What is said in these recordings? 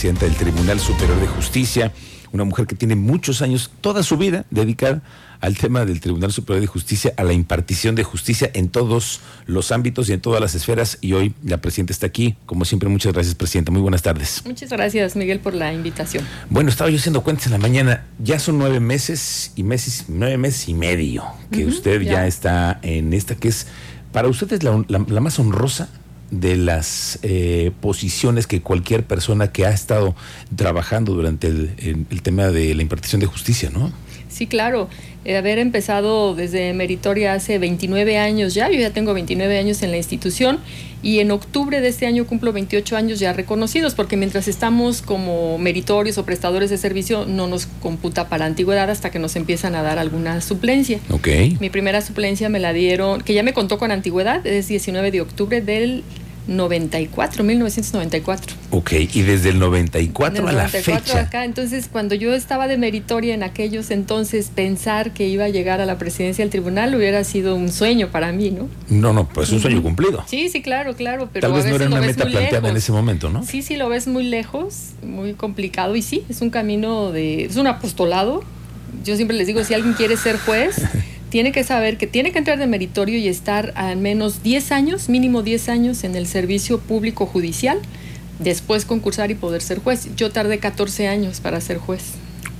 presidenta del Tribunal Superior de Justicia, una mujer que tiene muchos años, toda su vida dedicada al tema del Tribunal Superior de Justicia, a la impartición de justicia en todos los ámbitos y en todas las esferas. Y hoy la presidenta está aquí. Como siempre, muchas gracias, presidenta. Muy buenas tardes. Muchas gracias, Miguel, por la invitación. Bueno, estaba yo haciendo cuentas en la mañana. Ya son nueve meses y meses, nueve meses y medio que usted ya. está en esta que es, para usted es la, la más honrosa de las eh, posiciones que cualquier persona que ha estado trabajando durante el, el, tema de la impartición de justicia, ¿no? Sí, claro. Eh, haber empezado desde Meritoria hace 29 años ya, yo ya tengo 29 años en la institución y en octubre de este año cumplo 28 años ya reconocidos, porque mientras estamos como meritorios o prestadores de servicio no nos computa para antigüedad hasta que nos empiezan a dar alguna suplencia. Ok. Mi primera suplencia me la dieron, que ya me contó con antigüedad, es 19 de octubre del 94, 1994. Ok, y desde el 94 a la fecha. acá, entonces cuando yo estaba de meritoria en aquellos entonces, pensar que iba a llegar a la presidencia del tribunal hubiera sido un sueño para mí, ¿no? No, no, pues un sueño cumplido. Sí, sí, claro, claro. Pero Tal vez no era una meta planteada en ese momento, ¿no? Sí, sí, lo ves muy lejos, muy complicado y sí, es un camino de, es un apostolado. Yo siempre les digo, si alguien quiere ser juez, tiene que saber que tiene que entrar de meritorio y estar al menos 10 años, mínimo 10 años en el servicio público judicial, después concursar y poder ser juez. Yo tardé 14 años para ser juez.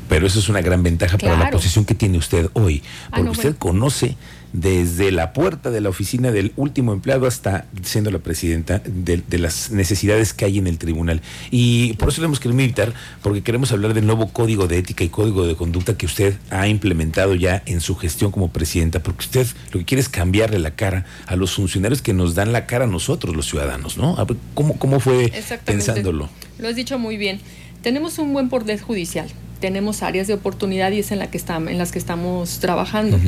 Pero eso es una gran ventaja para la posición que tiene usted hoy, ah, porque usted conoce desde la puerta de la oficina del último empleado hasta siendo la presidenta de, las necesidades que hay en el tribunal. Y por eso le hemos querido invitar, porque queremos hablar del nuevo código de ética y código de conducta que usted ha implementado ya en su gestión como presidenta, porque usted lo que quiere es cambiarle la cara a los funcionarios que nos dan la cara a nosotros, los ciudadanos, ¿no? ¿cómo, cómo fue pensándolo? Lo has dicho muy bien. Tenemos un buen poder judicial tenemos áreas de oportunidad y es en, la que en las que estamos trabajando.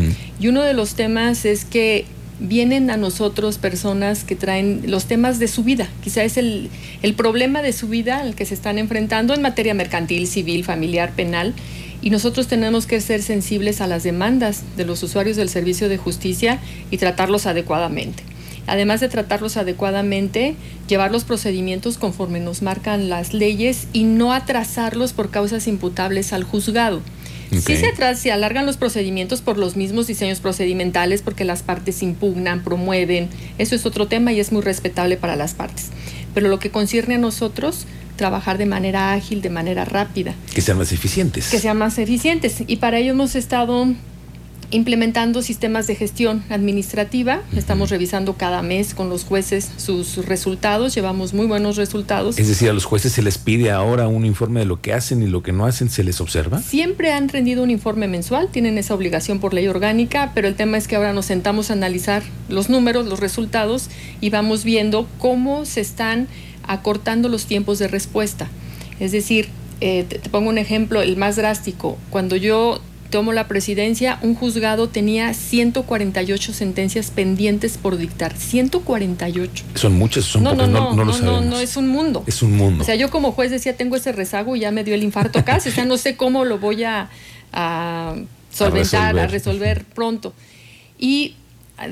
Y uno de los temas es que vienen a nosotros personas que traen los temas de su vida. Quizá es el, el problema de su vida al que se están enfrentando en materia mercantil, civil, familiar, penal. Y nosotros tenemos que ser sensibles a las demandas de los usuarios del servicio de justicia y tratarlos adecuadamente además de tratarlos adecuadamente, llevar los procedimientos conforme nos marcan las leyes y no atrasarlos por causas imputables al juzgado. Sí se, atrás, se alargan los procedimientos por los mismos diseños procedimentales porque las partes impugnan, promueven. Eso es otro tema y es muy respetable para las partes. Pero lo que concierne a nosotros, trabajar de manera ágil, de manera rápida. Que sean más eficientes. Que sean más eficientes. Y para ello hemos estado implementando sistemas de gestión administrativa. Estamos revisando cada mes con los jueces sus resultados. Llevamos muy buenos resultados. Es decir, a los jueces se les pide ahora un informe de lo que hacen y lo que no hacen, ¿se les observa? Siempre han rendido un informe mensual, tienen esa obligación por ley orgánica, pero el tema es que ahora nos sentamos a analizar los números, los resultados y vamos viendo cómo se están acortando los tiempos de respuesta. Es decir, eh, te pongo un ejemplo, el más drástico. Cuando yo tomo la presidencia, un juzgado tenía 148 sentencias pendientes por dictar. 148. Son muchas, son no, pocas, no, no, no, no, no, es un mundo. Es un mundo. O sea, yo como juez decía, tengo ese rezago y ya me dio el infarto casi. o sea, no sé cómo lo voy a, solventar, a resolver pronto. Y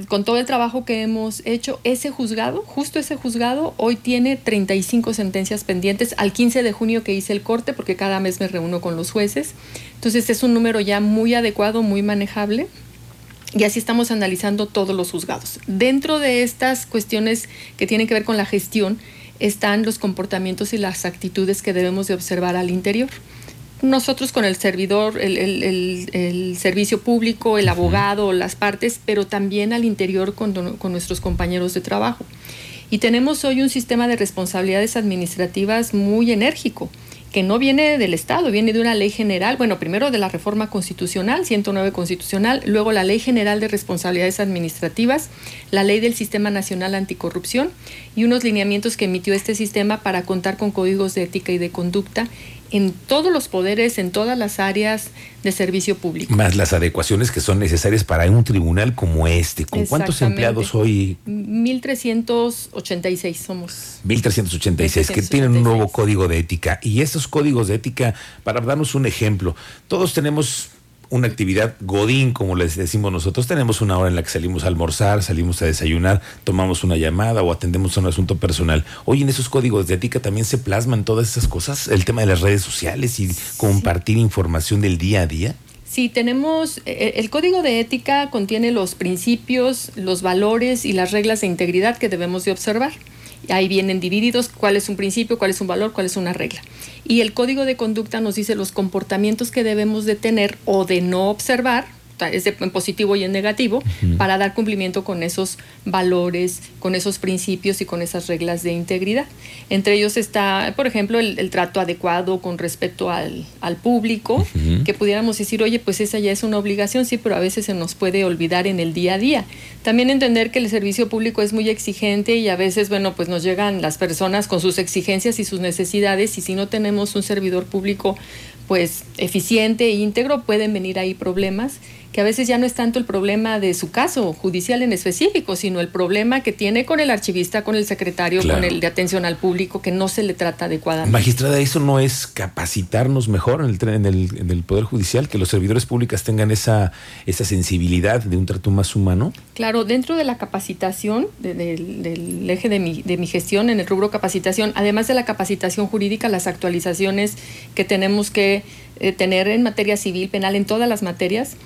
con todo el trabajo que hemos hecho, ese juzgado, justo ese juzgado, hoy tiene 35 sentencias pendientes al 15 de junio que hice el corte, porque cada mes me reúno con los jueces. Entonces es un número ya muy adecuado, muy manejable. Y así estamos analizando todos los juzgados. Dentro de estas cuestiones que tienen que ver con la gestión están los comportamientos y las actitudes que debemos de observar al interior nosotros con el servidor, el, servicio público, el abogado, las partes, pero también al interior con, con, nuestros compañeros de trabajo. Y tenemos hoy un sistema de responsabilidades administrativas muy enérgico, que no viene del Estado, viene de una ley general, bueno, primero de la reforma constitucional, 109 constitucional, luego la ley general de responsabilidades administrativas, la ley del Sistema Nacional Anticorrupción y unos lineamientos que emitió este sistema para contar con códigos de ética y de conducta en todos los poderes, en todas las áreas de servicio público. Más las adecuaciones que son necesarias para un tribunal como este. ¿Con cuántos empleados hoy? 1.386 somos. 1.386, que tienen un nuevo código de ética. Y estos códigos de ética, para darnos un ejemplo, todos tenemos una actividad godín, como les decimos nosotros. Tenemos una hora en la que salimos a almorzar, salimos a desayunar, tomamos una llamada o atendemos un asunto personal. Hoy en esos códigos de ética también se plasman todas esas cosas, el tema de las redes sociales y compartir información del día a día. Sí, tenemos, eh, eh, el código de ética contiene los principios, los valores y las reglas de integridad que debemos de observar. Ahí vienen divididos cuál es un principio, cuál es un valor, cuál es una regla. Y el código de conducta nos dice los comportamientos que debemos de tener o de no observar es en positivo y en negativo, para dar cumplimiento con esos valores, con esos principios y con esas reglas de integridad. Entre ellos está, por ejemplo, el, trato adecuado con respecto al, público, que pudiéramos decir, oye, pues esa ya es una obligación, sí, pero a veces se nos puede olvidar en el día a día. También entender que el servicio público es muy exigente y a veces, bueno, pues nos llegan las personas con sus exigencias y sus necesidades y si no tenemos un servidor público pues eficiente e íntegro, pueden venir ahí problemas que a veces ya no es tanto el problema de su caso judicial en específico, sino el problema que tiene con el archivista, con el secretario, con el de atención al público, que no se le trata adecuadamente. Magistrada, ¿eso no es capacitarnos mejor en el, en el, en el Poder Judicial, que los servidores públicos tengan esa, esa sensibilidad de un trato más humano? Claro, dentro de la capacitación, del eje de mi, de mi gestión en el rubro capacitación, además de la capacitación jurídica, las actualizaciones que tenemos que eh, tener en materia civil, penal, en todas las materias,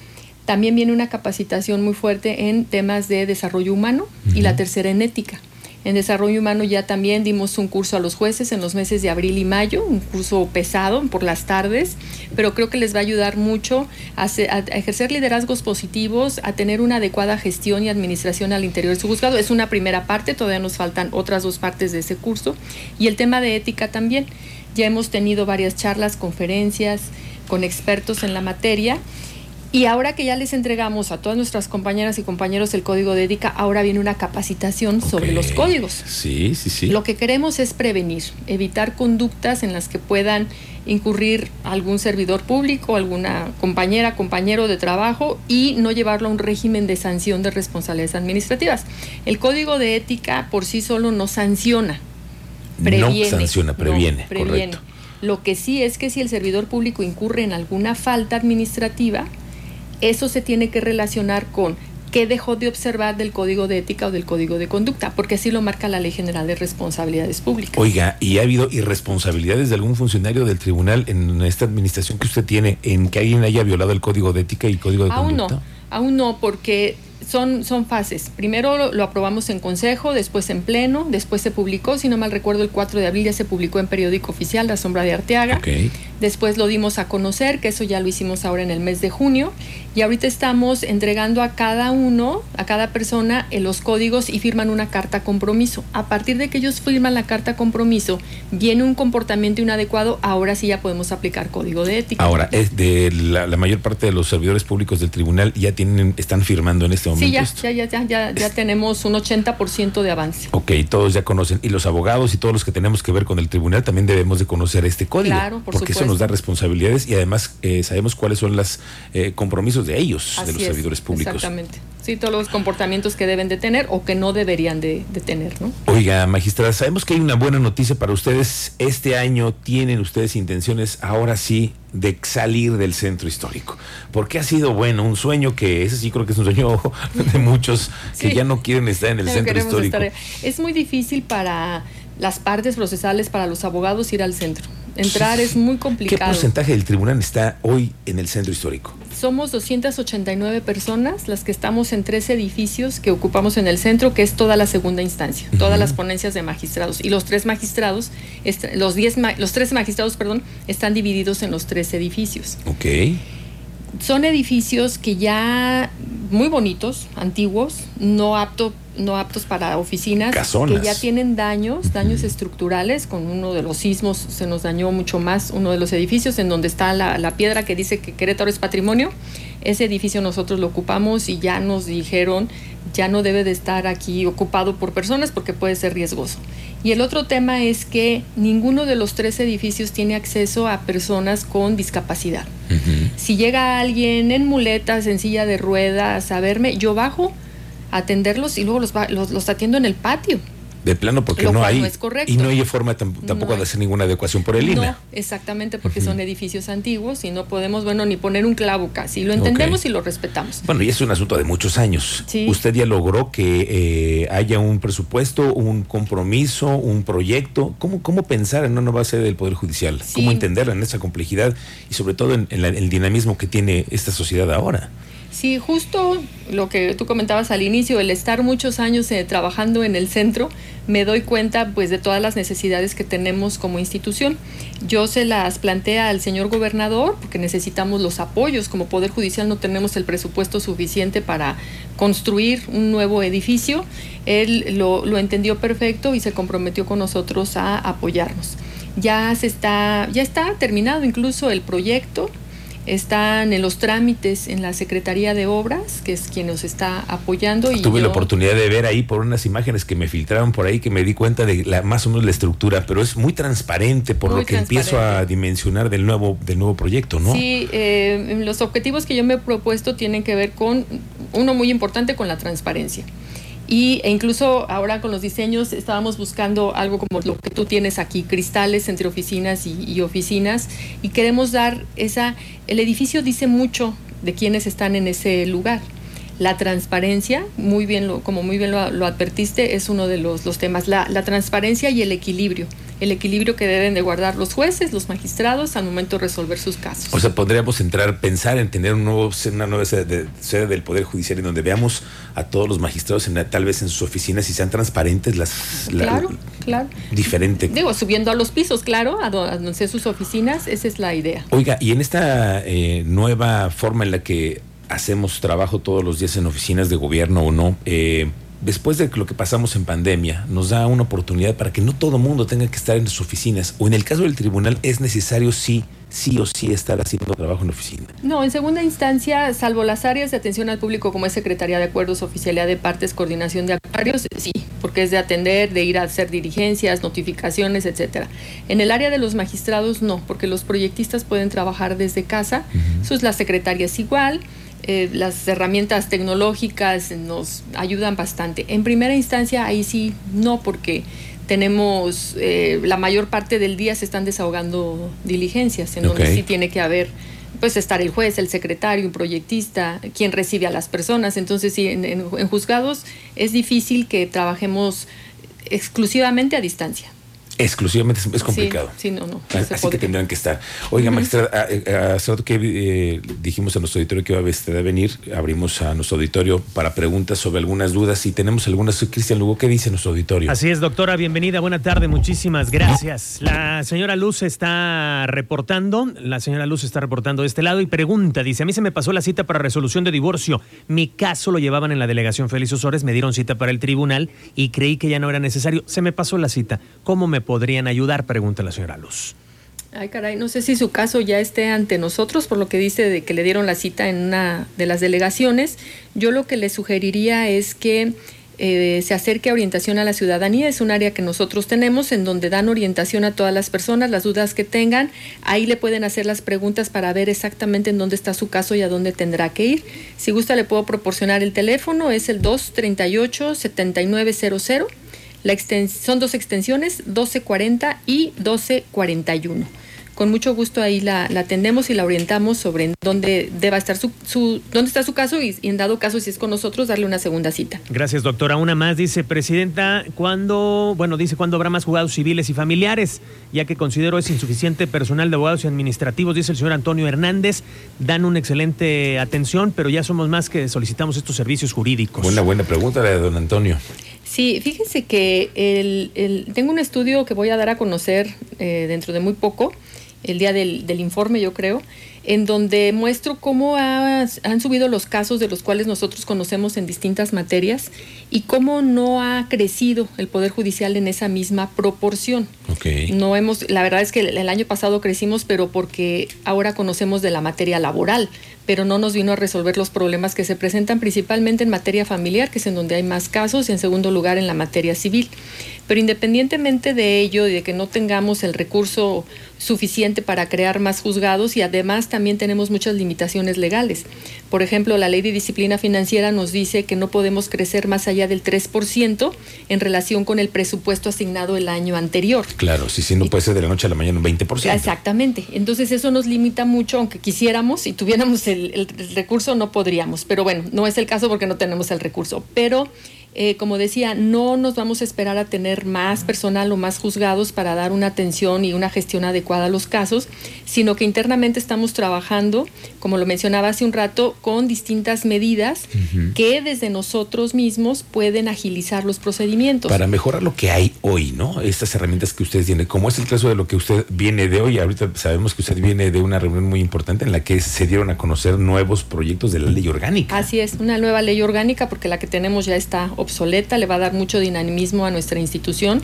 también viene una capacitación muy fuerte en temas de desarrollo humano y la tercera en ética. En desarrollo humano ya también dimos un curso a los jueces en los meses de abril y mayo, un curso pesado por las tardes, pero creo que les va a ayudar mucho a, ejercer liderazgos positivos, a tener una adecuada gestión y administración al interior de su juzgado. Es una primera parte, todavía nos faltan otras dos partes de ese curso. Y el tema de ética también. Ya hemos tenido varias charlas, conferencias con expertos en la materia y ahora que ya les entregamos a todas nuestras compañeras y compañeros el código de ética, ahora viene una capacitación sobre los códigos. Sí, sí, sí. Lo que queremos es prevenir, evitar conductas en las que puedan incurrir algún servidor público, alguna compañera, compañero de trabajo y no llevarlo a un régimen de sanción de responsabilidades administrativas. El código de ética por sí solo no sanciona, previene. No sanciona, previene, previene. Lo que sí es que si el servidor público incurre en alguna falta administrativa, eso se tiene que relacionar con qué dejó de observar del código de ética o del código de conducta, porque así lo marca la Ley General de Responsabilidades Públicas. Oiga, ¿y ha habido irresponsabilidades de algún funcionario del tribunal en esta administración que usted tiene en que alguien haya violado el código de ética y código de conducta? Aún no, aún no, porque son, son fases. Primero lo, aprobamos en consejo, después en pleno, después se publicó, si no mal recuerdo, el 4 de abril ya se publicó en periódico oficial La Sombra de Arteaga. Después lo dimos a conocer, que eso ya lo hicimos ahora en el mes de junio. Y ahorita estamos entregando a cada uno, a cada persona, en los códigos y firman una carta compromiso. A partir de que ellos firman la carta compromiso, viene un comportamiento inadecuado, ahora sí ya podemos aplicar código de ética. Ahora, es de la, mayor parte de los servidores públicos del tribunal ya tienen, están firmando en este momento. Sí, ya, ya, ya, ya, ya tenemos un 80% de avance. Ok, todos ya conocen. Y los abogados y todos los que tenemos que ver con el tribunal también debemos de conocer este código. Claro, por porque eso nos da responsabilidades y además eh, sabemos cuáles son los eh, compromisos de ellos, de los servidores públicos. Exactamente. Sí, todos los comportamientos que deben de tener o que no deberían de, tener, ¿no? Oiga, magistrada, sabemos que hay una buena noticia para ustedes. Este año tienen ustedes intenciones, ahora sí, de salir del centro histórico. Porque ha sido, bueno, un sueño que, ese sí creo que es un sueño de muchos que ya no quieren estar en el centro histórico. Es muy difícil para las partes procesales, para los abogados ir al centro. Entrar es muy complicado. ¿Qué porcentaje del tribunal está hoy en el centro histórico? Somos 289 personas las que estamos en tres edificios que ocupamos en el centro, que es toda la segunda instancia, todas las ponencias de magistrados. Y los tres magistrados, los, diez, los tres magistrados, perdón, están divididos en los tres edificios. Ok. Son edificios que ya muy bonitos, antiguos, no apto no aptos para oficinas que ya tienen daños, daños estructurales, con uno de los sismos se nos dañó mucho más uno de los edificios en donde está la, la, piedra que dice que Querétaro es patrimonio. Ese edificio nosotros lo ocupamos y ya nos dijeron ya no debe de estar aquí ocupado por personas porque puede ser riesgoso. Y el otro tema es que ninguno de los tres edificios tiene acceso a personas con discapacidad. Si llega alguien en muletas, en silla de ruedas a verme, yo bajo atenderlos y luego los, los, atiendo en el patio. De plano, porque no hay. y no hay forma tampoco de hacer ninguna adecuación por el. No, exactamente, porque son edificios antiguos y no podemos, bueno, ni poner un clavo casi. Lo entendemos y lo respetamos. Bueno, y es un asunto de muchos años. Usted ya logró que eh, haya un presupuesto, un compromiso, un proyecto. ¿Cómo, cómo pensar en una nueva sede del Poder Judicial? ¿Cómo entenderla en esa complejidad y sobre todo en, el dinamismo que tiene esta sociedad ahora? Sí, justo lo que tú comentabas al inicio, el estar muchos años eh, trabajando en el centro, me doy cuenta pues de todas las necesidades que tenemos como institución. Yo se las planteé al señor gobernador porque necesitamos los apoyos. Como Poder Judicial no tenemos el presupuesto suficiente para construir un nuevo edificio. Él lo, lo entendió perfecto y se comprometió con nosotros a apoyarnos. Ya se está, ya está terminado incluso el proyecto están en los trámites en la Secretaría de Obras, que es quien nos está apoyando. Y Tuve la oportunidad de ver ahí por unas imágenes que me filtraron por ahí que me di cuenta de la, más o menos la estructura, pero es muy transparente por lo que empiezo a dimensionar del nuevo, del nuevo proyecto, ¿no? Sí, eh, los objetivos que yo me he propuesto tienen que ver con, uno muy importante, con la transparencia. Y, e incluso ahora con los diseños estábamos buscando algo como lo que tú tienes aquí, cristales entre oficinas y, oficinas, y queremos dar esa, el edificio dice mucho de quienes están en ese lugar. La transparencia, muy bien lo, como muy bien lo, advertiste, es uno de los, temas, la transparencia y el equilibrio el equilibrio que deben de guardar los jueces, los magistrados al momento de resolver sus casos. O sea, podríamos entrar, pensar en tener un nuevo, una nueva sede, del Poder Judicial en donde veamos a todos los magistrados en, tal vez en sus oficinas y sean transparentes las... Claro, claro. Diferente. Digo, subiendo a los pisos, claro, a donde sean sus oficinas, esa es la idea. Oiga, y en esta eh, nueva forma en la que hacemos trabajo todos los días en oficinas de gobierno o no, eh, después de lo que pasamos en pandemia, nos da una oportunidad para que no todo mundo tenga que estar en sus oficinas. O en el caso del tribunal, es necesario sí, sí o sí estar haciendo trabajo en oficina. No, en segunda instancia, salvo las áreas de atención al público como es Secretaría de Acuerdos, Oficialidad de Partes, Coordinación de Actuarios, sí, porque es de atender, de ir a hacer dirigencias, notificaciones, etcétera. En el área de los magistrados, no, porque los proyectistas pueden trabajar desde casa. Eso es la secretaria es igual. Eh, las herramientas tecnológicas nos ayudan bastante. En primera instancia, ahí sí, no, porque tenemos eh, la mayor parte del día se están desahogando diligencias, en donde sí tiene que haber, pues estar el juez, el secretario, un proyectista, quien recibe a las personas. Entonces, sí, en juzgados es difícil que trabajemos exclusivamente a distancia. Exclusivamente es, complicado. Sí, no, no. Así que tendrán que estar. Oiga, maestra, hace rato que eh, dijimos a nuestro auditorio que iba a venir, abrimos a nuestro auditorio para preguntas sobre algunas dudas. y tenemos algunas, Cristian Lugo, ¿qué dice nuestro auditorio? Así es, doctora, bienvenida, buena tarde, muchísimas gracias. La señora Luz está reportando, la señora Luz está reportando de este lado y pregunta, dice, a mí se me pasó la cita para resolución de divorcio. Mi caso lo llevaban en la delegación Félix Osores, me dieron cita para el tribunal y creí que ya no era necesario. Se me pasó la cita. ¿Cómo me podrían ayudar? Pregunta la señora Luz. Ay, caray, no sé si su caso ya esté ante nosotros, por lo que dice de que le dieron la cita en una de las delegaciones. Yo lo que le sugeriría es que eh, se acerque a orientación a la ciudadanía. Es un área que nosotros tenemos en donde dan orientación a todas las personas, las dudas que tengan. Ahí le pueden hacer las preguntas para ver exactamente en dónde está su caso y a dónde tendrá que ir. Si gusta, le puedo proporcionar el teléfono, es el 238-7900 son dos extensiones, 1240 y 1241 con mucho gusto ahí la, atendemos y la orientamos sobre en dónde deba estar su, dónde está su caso y, en dado caso si es con nosotros darle una segunda cita. Gracias, doctora. Una más dice, presidenta, ¿cuándo, bueno, dice cuándo habrá más juzgados civiles y familiares? Ya que considero es insuficiente personal de abogados y administrativos, dice el señor Antonio Hernández, dan una excelente atención, pero ya somos más que solicitamos estos servicios jurídicos. Una buena pregunta la de don Antonio. Sí, fíjense que el, tengo un estudio que voy a dar a conocer eh, dentro de muy poco, el día del, del informe yo creo, en donde muestro cómo han subido los casos de los cuales nosotros conocemos en distintas materias y cómo no ha crecido el Poder Judicial en esa misma proporción. No hemos, la verdad es que el año pasado crecimos, pero porque ahora conocemos de la materia laboral, pero no nos vino a resolver los problemas que se presentan principalmente en materia familiar, que es en donde hay más casos, y en segundo lugar en la materia civil. Pero independientemente de ello y de que no tengamos el recurso suficiente para crear más juzgados y además también tenemos muchas limitaciones legales. Por ejemplo, la ley de disciplina financiera nos dice que no podemos crecer más allá del 3% en relación con el presupuesto asignado el año anterior. Claro, si sí, no puede ser de la noche a la mañana un 20%. Exactamente. Entonces eso nos limita mucho, aunque quisiéramos y tuviéramos el, el recurso, no podríamos. Pero bueno, no es el caso porque no tenemos el recurso. Pero eh, como decía, no nos vamos a esperar a tener más personal o más juzgados para dar una atención y una gestión adecuada a los casos, sino que internamente estamos trabajando, como lo mencionaba hace un rato, con distintas medidas que desde nosotros mismos pueden agilizar los procedimientos. Para mejorar lo que hay hoy, ¿no? Estas herramientas que ustedes tienen, como es el caso de lo que usted viene de hoy, ahorita sabemos que usted viene de una reunión muy importante en la que se dieron a conocer nuevos proyectos de la ley orgánica. Así es, una nueva ley orgánica porque la que tenemos ya está obsoleta, le va a dar mucho dinamismo a nuestra institución,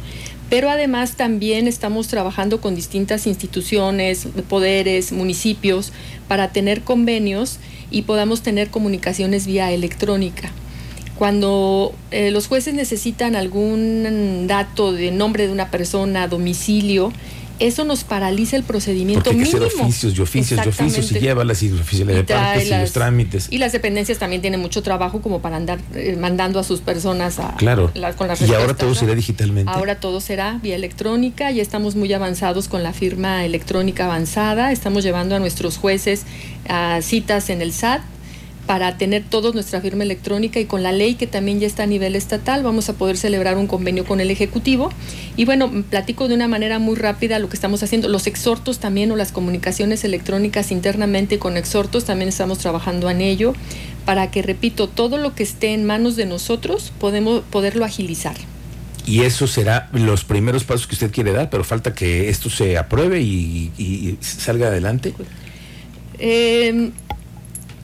pero además también estamos trabajando con distintas instituciones, poderes, municipios, para tener convenios y podamos tener comunicaciones vía electrónica. Cuando eh, los jueces necesitan algún dato de nombre de una persona, domicilio, eso nos paraliza el procedimiento Porque hay que hacer oficios y oficios y oficios y lleva las oficiales de partes y los trámites. Y las dependencias también tienen mucho trabajo como para andar eh, mandando a sus personas a, claro. con las Y ahora todo será digitalmente. Ahora todo será vía electrónica, ya estamos muy avanzados con la firma electrónica avanzada, estamos llevando a nuestros jueces a citas en el SAT para tener todos nuestra firma electrónica y con la ley que también ya está a nivel estatal vamos a poder celebrar un convenio con el Ejecutivo. Y bueno, platico de una manera muy rápida lo que estamos haciendo. Los exhortos también o las comunicaciones electrónicas internamente con exhortos también estamos trabajando en ello para que, repito, todo lo que esté en manos de nosotros podemos poderlo agilizar. Y eso será los primeros pasos que usted quiere dar, pero falta que esto se apruebe y, y salga adelante. Eh,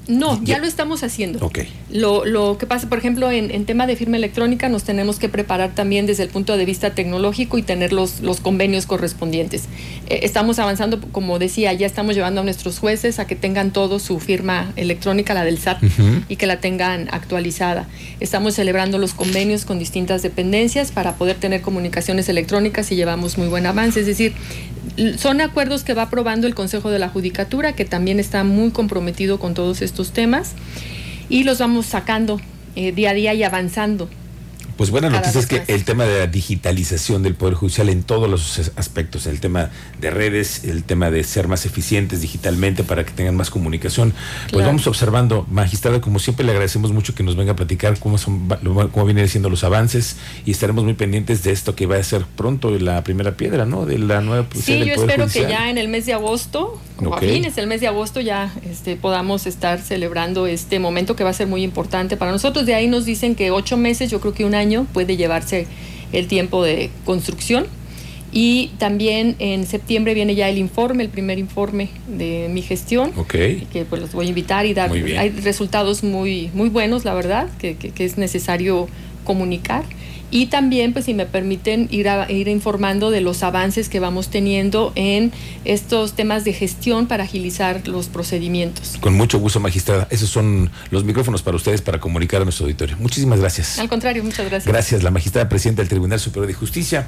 no, ya, lo estamos haciendo. Okay. Lo, lo, que pasa, por ejemplo, en, tema de firma electrónica nos tenemos que preparar también desde el punto de vista tecnológico y tener los, los convenios correspondientes. Eh, estamos avanzando, como decía, ya estamos llevando a nuestros jueces a que tengan todo su firma electrónica, la del SAT, y que la tengan actualizada. Estamos celebrando los convenios con distintas dependencias para poder tener comunicaciones electrónicas y llevamos muy buen avance. Es decir, son acuerdos que va aprobando el Consejo de la Judicatura, que también está muy comprometido con todos estos temas, y los vamos sacando eh, día a día y avanzando. Pues buena noticia es que el tema de la digitalización del Poder Judicial en todos los aspectos, el tema de redes, el tema de ser más eficientes digitalmente para que tengan más comunicación, pues vamos observando. Magistrada, como siempre le agradecemos mucho que nos venga a platicar cómo, son, cómo vienen siendo los avances y estaremos muy pendientes de esto que va a ser pronto la primera piedra, ¿no? De la nueva Sí, yo espero que ya en el mes de agosto, o a fines del mes de agosto ya este, podamos estar celebrando este momento que va a ser muy importante para nosotros. De ahí nos dicen que ocho meses, yo creo que un año puede llevarse el tiempo de construcción. Y también en septiembre viene ya el informe, el primer informe de mi gestión, que pues los voy a invitar y dar. Hay resultados muy, muy buenos, la verdad, que, que es necesario comunicar y también, pues si me permiten, ir, a, ir informando de los avances que vamos teniendo en estos temas de gestión para agilizar los procedimientos. Con mucho gusto, magistrada. Esos son los micrófonos para ustedes para comunicar a nuestro auditorio. Muchísimas gracias. Al contrario, muchas gracias. Gracias, la magistrada presidenta del Tribunal Superior de Justicia.